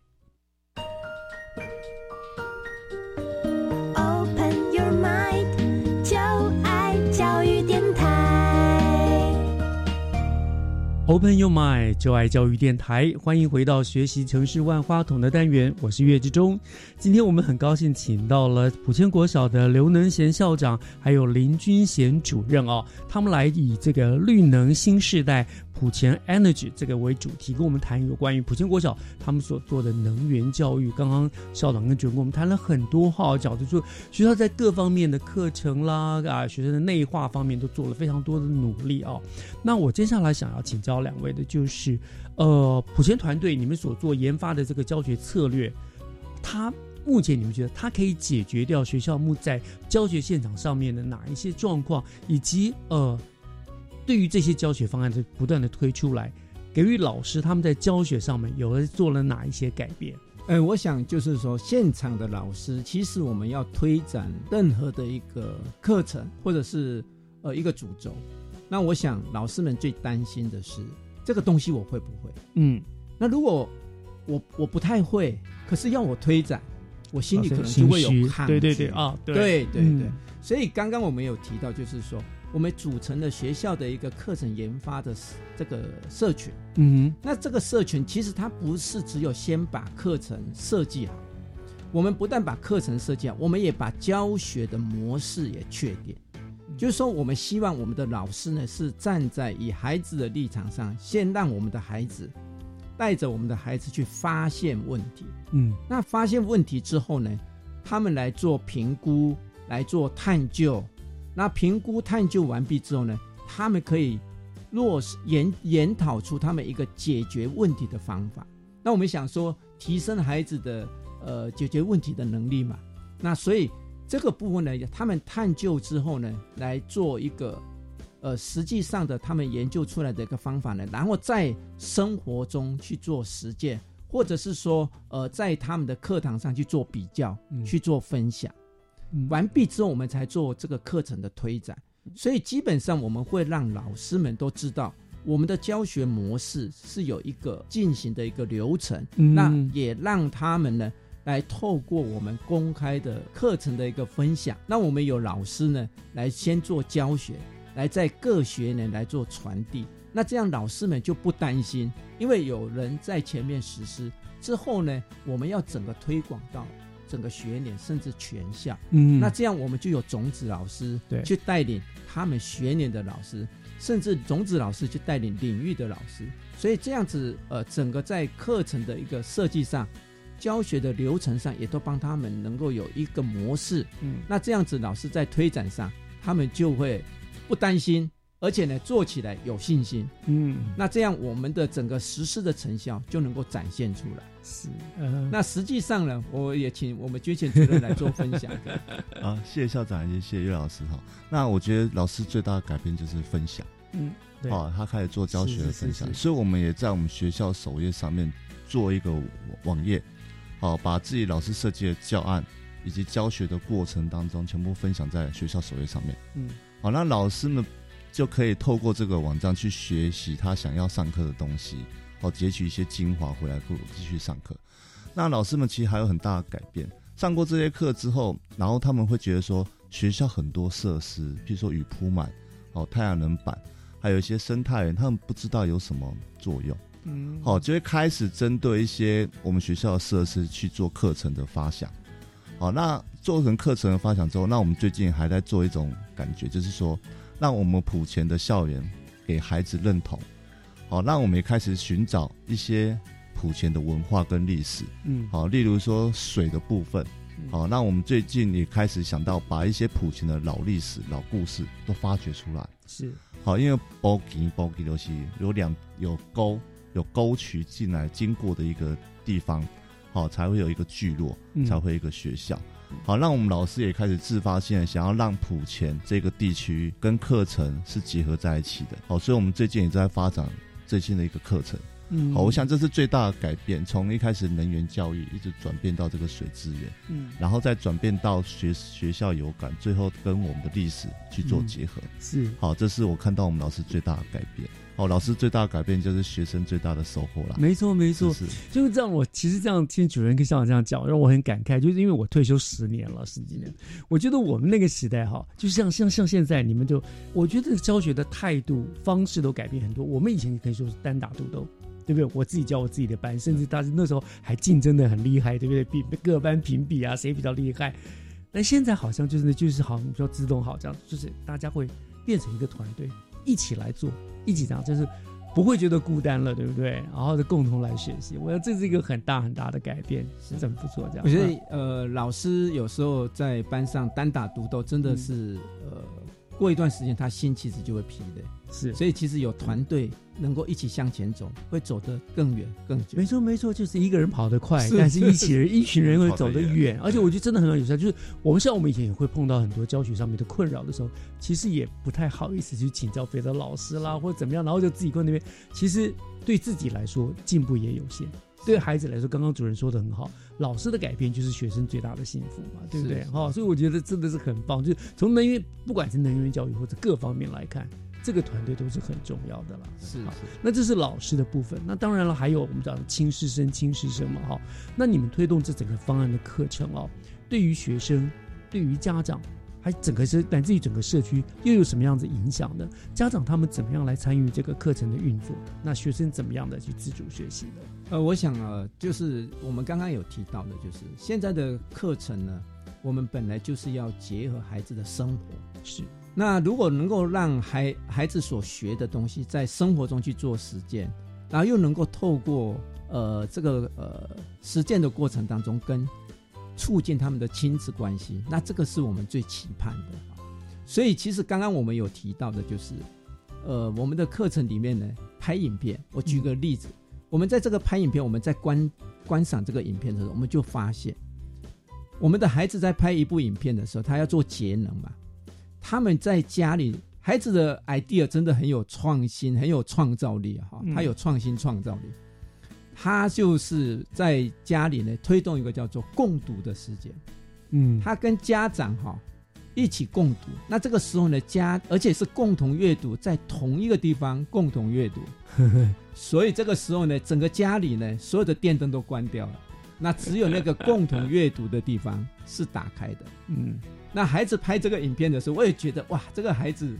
Open Your Mind，就爱教育电台，欢迎回到学习城市万花筒的单元，我是岳志忠。今天我们很高兴请到了普千国小的刘能贤校长，还有林君贤主任哦，他们来以这个绿能新时代。普前 Energy 这个为主题，跟我们谈有关于普前国小他们所做的能源教育。刚刚校长跟主任跟我们谈了很多哈，角度说学校在各方面的课程啦啊，学生的内化方面都做了非常多的努力哦。那我接下来想要请教两位的就是，呃，普前团队你们所做研发的这个教学策略，它目前你们觉得它可以解决掉学校目在教学现场上面的哪一些状况，以及呃。对于这些教学方案的不断的推出来，给予老师他们在教学上面有了做了哪一些改变？呃，我想就是说，现场的老师其实我们要推展任何的一个课程或者是呃一个主轴，那我想老师们最担心的是这个东西我会不会？嗯，那如果我我不太会，可是要我推展，我心里可能就会有抗拒。对对对啊，对对对。所以刚刚我们有提到，就是说。我们组成了学校的一个课程研发的这个社群，嗯，那这个社群其实它不是只有先把课程设计好，我们不但把课程设计好，我们也把教学的模式也确定，就是说我们希望我们的老师呢是站在以孩子的立场上，先让我们的孩子带着我们的孩子去发现问题，嗯，那发现问题之后呢，他们来做评估，来做探究。那评估探究完毕之后呢，他们可以落实研研讨出他们一个解决问题的方法。那我们想说，提升孩子的呃解决问题的能力嘛。那所以这个部分呢，他们探究之后呢，来做一个呃实际上的他们研究出来的一个方法呢，然后在生活中去做实践，或者是说呃在他们的课堂上去做比较，去做分享。完毕之后，我们才做这个课程的推展。所以基本上我们会让老师们都知道，我们的教学模式是有一个进行的一个流程。那也让他们呢来透过我们公开的课程的一个分享，那我们有老师呢来先做教学，来在各学年来做传递。那这样老师们就不担心，因为有人在前面实施之后呢，我们要整个推广到整个学年甚至全校。嗯那这样我们就有种子老师对去带领他们学年的老师，甚至种子老师去带领领域的老师。所以这样子，呃，整个在课程的一个设计上。教学的流程上也都帮他们能够有一个模式，嗯，那这样子老师在推展上，他们就会不担心，而且呢做起来有信心，嗯，那这样我们的整个实施的成效就能够展现出来。是，呃，那实际上呢，我也请我们捐钱主任来做分享。啊，谢谢校长，也谢谢岳老师哈。那我觉得老师最大的改变就是分享，嗯，对哦，他开始做教学的是是是分享，是所以我们也在我们学校首页上面做一个网页，好，把自己老师设计的教案以及教学的过程当中全部分享在学校首页上面。嗯，好，那老师们就可以透过这个网站去学习他想要上课的东西，哦，截取一些精华回来继续上课。那老师们其实还有很大的改变，上过这些课之后，然后他们会觉得说，学校很多设施，譬如说雨铺满，哦，太阳能板，还有一些生态园，他们不知道有什么作用。嗯好、就会开始针对一些我们学校的设施去做课程的发想。好，那做成课程的发想之后，那我们最近还在做一种感觉，就是说，让我们普前的校园给孩子认同。好，那我们也开始寻找一些普前的文化跟历史。嗯好，例如说水的部分。好，那我们最近也开始想到把一些普前的老历史、老故事都发掘出来。是，好，因为包吉包吉流溪有两有沟有沟渠进来经过的一个地方，好才会有一个聚落，嗯才会有一个学校。好，让我们老师也开始自发性的想要让普前这个地区跟课程是结合在一起的。好，所以我们最近也在发展最新的一个课程。嗯好，我想这是最大的改变，从一开始能源教育一直转变到这个水资源，嗯然后再转变到学学校有感，最后跟我们的历史去做嗯结合。是好，这是我看到我们老师最大的改变。哦，老师最大的改变就是学生最大的收获了。没错，没错，是是就是这样。我其实这样听主任跟校长这样讲，让我很感慨，就是因为我退休十年了，十几年，我觉得我们那个时代哈，就像像像现在，你们就，我觉得教学的态度方式都改变很多。我们以前可以说是单打独斗。对不对？我自己教我自己的班，甚至大家那时候还竞争的很厉害，对不对？比各班评比啊，谁比较厉害？但现在好像就是就是好，比较自动好这样，就是大家会变成一个团队，一起来做，一起这样，就是不会觉得孤单了，对不对？然后就共同来学习，我觉得这是一个很大很大的改变，是真不错。这样，我觉得呃，老师有时候在班上单打独斗，真的是、呃，过一段时间他心其实就会疲的。是，所以其实有团队能够一起向前走，会走得更远更久。没错，没错，就是一个人跑得快，是但是一起人一群人会走得远远。而且我觉得真的很有效，就是我们像我们以前也会碰到很多教学上面的困扰的时候，其实也不太好意思去请教别的老师啦，或者怎么样，然后就自己过那边。其实对自己来说进步也有限，对孩子来说，刚刚主任说的很好，老师的改变就是学生最大的幸福嘛，对不对是？哈、所以我觉得真的是很棒，就是从能源不管是能源教育或者各方面来看。这个团队都是很重要的啦，是好那这是老师的部分，那当然了，还有我们讲的亲师生、亲师生嘛，哈。那你们推动这整个方案的课程哦，对于学生、对于家长，还整个是乃至于整个社区，又有什么样子影响呢？家长他们怎么样来参与这个课程的运作？那学生怎么样的去自主学习呢？呃，我想啊，就是我们刚刚有提到的，就是现在的课程呢，我们本来就是要结合孩子的生活，是。那如果能够让孩孩子所学的东西在生活中去做实践，然后又能够透过呃这个呃实践的过程当中跟促进他们的亲子关系，那这个是我们最期盼的。所以其实刚刚我们有提到的就是，呃，我们的课程里面呢拍影片，我举个例子，我们在这个拍影片，我们在观观赏这个影片的时候，我们就发现，我们的孩子在拍一部影片的时候，他要做节能嘛。他们在家里，孩子的 idea 真的很有创新，很有创造力哈、嗯他有创新创造力。他就是在家里呢推动一个叫做共读的时间，嗯，他跟家长哈、一起共读。那这个时候呢，家而且是共同阅读，在同一个地方共同阅读。所以这个时候呢，整个家里呢，所有的电灯都关掉了。那只有那个共同阅读的地方是打开的。嗯，那孩子拍这个影片的时候，我也觉得哇，这个孩子，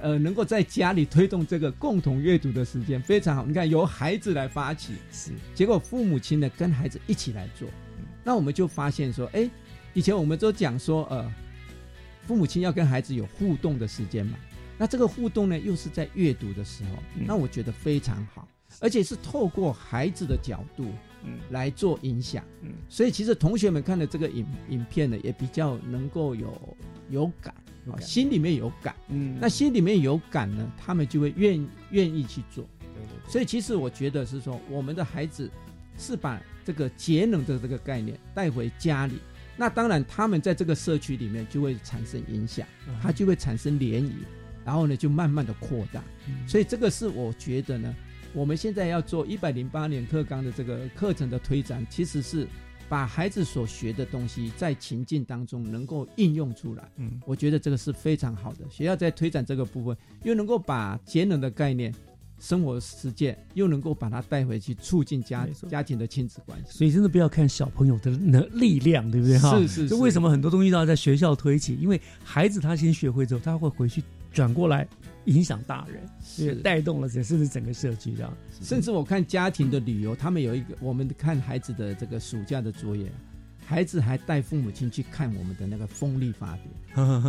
呃，能够在家里推动这个共同阅读的时间非常好。你看，由孩子来发起，是结果父母亲呢跟孩子一起来做，那我们就发现说，哎，以前我们都讲说，呃，父母亲要跟孩子有互动的时间嘛，那这个互动呢，又是在阅读的时候，那我觉得非常好，而且是透过孩子的角度。嗯，来做影响，嗯，所以其实同学们看的这个影影片呢，也比较能够有有感，啊，心里面有感，嗯，那心里面有感呢，他们就会愿愿意去做，所以其实我觉得是说，我们的孩子是把这个节能的这个概念带回家里，那当然他们在这个社区里面就会产生影响，它就会产生涟漪，然后呢就慢慢的扩大，所以这个是我觉得呢。我们现在要做一百零八年课纲的这个课程的推展，其实是把孩子所学的东西在情境当中能够应用出来。嗯，我觉得这个是非常好的。学校在推展这个部分，又能够把节能的概念、生活实践，又能够把它带回去，促进家家庭的亲子关系。所以真的不要看小朋友的能力量，对不对？哈，是是。就为什么很多东西都要在学校推起？因为孩子他先学会之后，他会回去转过来。影响大人，也带动了，甚至整个社区这样。甚至我看家庭的旅游，他们有一个，我们看孩子的这个暑假的作业。孩子还带父母亲去看我们的那个风力发电，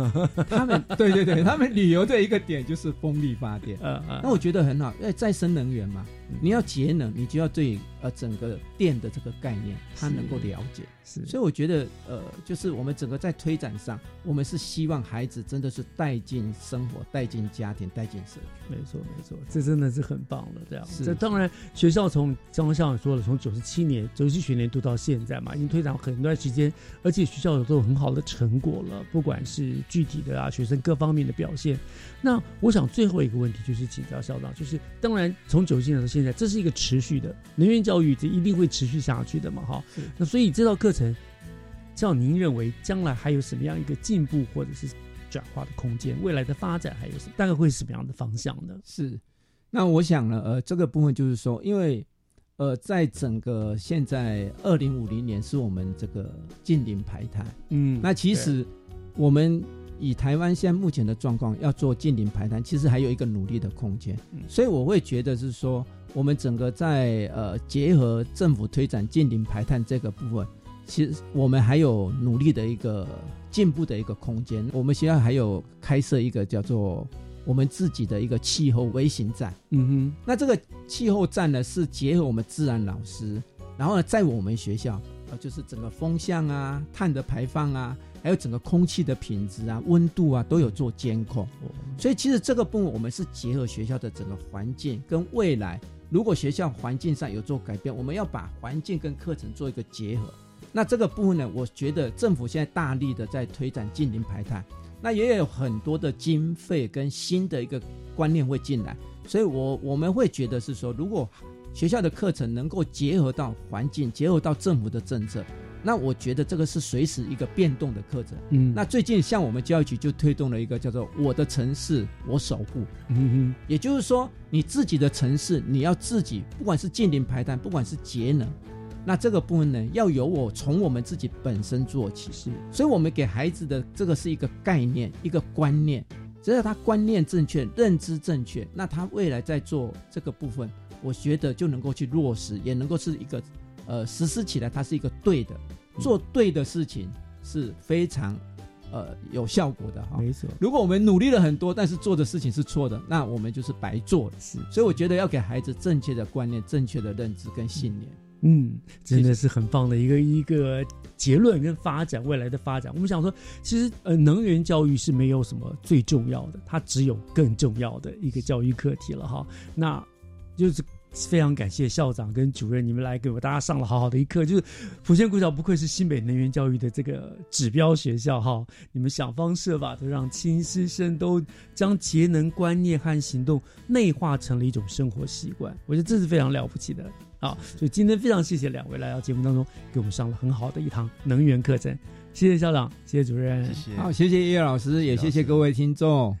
他们对对对，他们旅游的一个点就是风力发电。嗯嗯，那我觉得很好，因为再生能源嘛，你要节能，你就要对呃整个电的这个概念，他能够了解。是，所以我觉得呃，就是我们整个在推展上，我们是希望孩子真的是带进生活、带进家庭、带进社区。没错没错，这真的是很棒的这样。这当然，学校从张校长说了，从九十七年九十七学年度到现在嘛，已经推展很多。段时间，而且学校有都有很好的成果了，不管是具体的啊，学生各方面的表现。那我想最后一个问题就是请教校长，就是当然从九七年到现在，这是一个持续的能源教育，这一定会持续下去的嘛，哈。那所以这道课程，叫您认为将来还有什么样一个进步或者是转化的空间？未来的发展还有什么？大概会是什么样的方向呢？是，那我想呢，呃，这个部分就是说，因为。呃，在整个现在二零五零年是我们这个近零排碳，嗯，那其实我们以台湾现在目前的状况要做近零排碳，其实还有一个努力的空间，所以我会觉得是说，我们整个在呃结合政府推展近零排碳这个部分，其实我们还有努力的一个进步的一个空间，我们学校还有开设一个叫做。我们自己的一个气候微型站，嗯哼，那这个气候站呢，是结合我们自然老师，然后呢，在我们学校，呃，就是整个风向啊、碳的排放啊，还有整个空气的品质啊、温度啊，都有做监控。所以其实这个部分，我们是结合学校的整个环境跟未来，如果学校环境上有做改变，我们要把环境跟课程做一个结合。那这个部分呢，我觉得政府现在大力的在推展近零排碳。那也有很多的经费跟新的一个观念会进来，所以我我们会觉得是说，如果学校的课程能够结合到环境，结合到政府的政策，那我觉得这个是随时一个变动的课程。嗯，那最近像我们教育局就推动了一个叫做“我的城市我守护”，嗯哼，也就是说你自己的城市你要自己，不管是近零排碳，不管是节能。那这个部分呢，要由我从我们自己本身做起，是，所以我们给孩子的这个是一个概念，一个观念，只要他观念正确，认知正确，那他未来在做这个部分，我觉得就能够去落实，也能够是一个，呃，实施起来它是一个对的，做对的事情是非常，呃，有效果的哈。没错，如果我们努力了很多，但是做的事情是错的，那我们就是白做了。是，所以我觉得要给孩子正确的观念、正确的认知跟信念。嗯，真的是很棒的一个一个结论跟发展未来的发展。我们想说，其实呃，能源教育是没有什么最重要的，它只有更重要的一个教育课题了哈。那就是非常感谢校长跟主任你们来给我大家上了好好的一课。就是福建国小不愧是新北能源教育的这个指标学校哈，你们想方设法的让亲师生都将节能观念和行动内化成了一种生活习惯，我觉得这是非常了不起的。好，所以今天非常谢谢两位来到节目当中，给我们上了很好的一堂能源课程。谢谢校长，谢谢主任，谢谢。好，谢谢叶老师，也谢谢各位听众。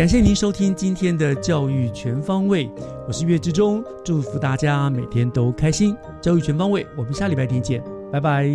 感谢您收听今天的教育全方位，我是岳志忠，祝福大家每天都开心。教育全方位，我们下礼拜天见，拜拜。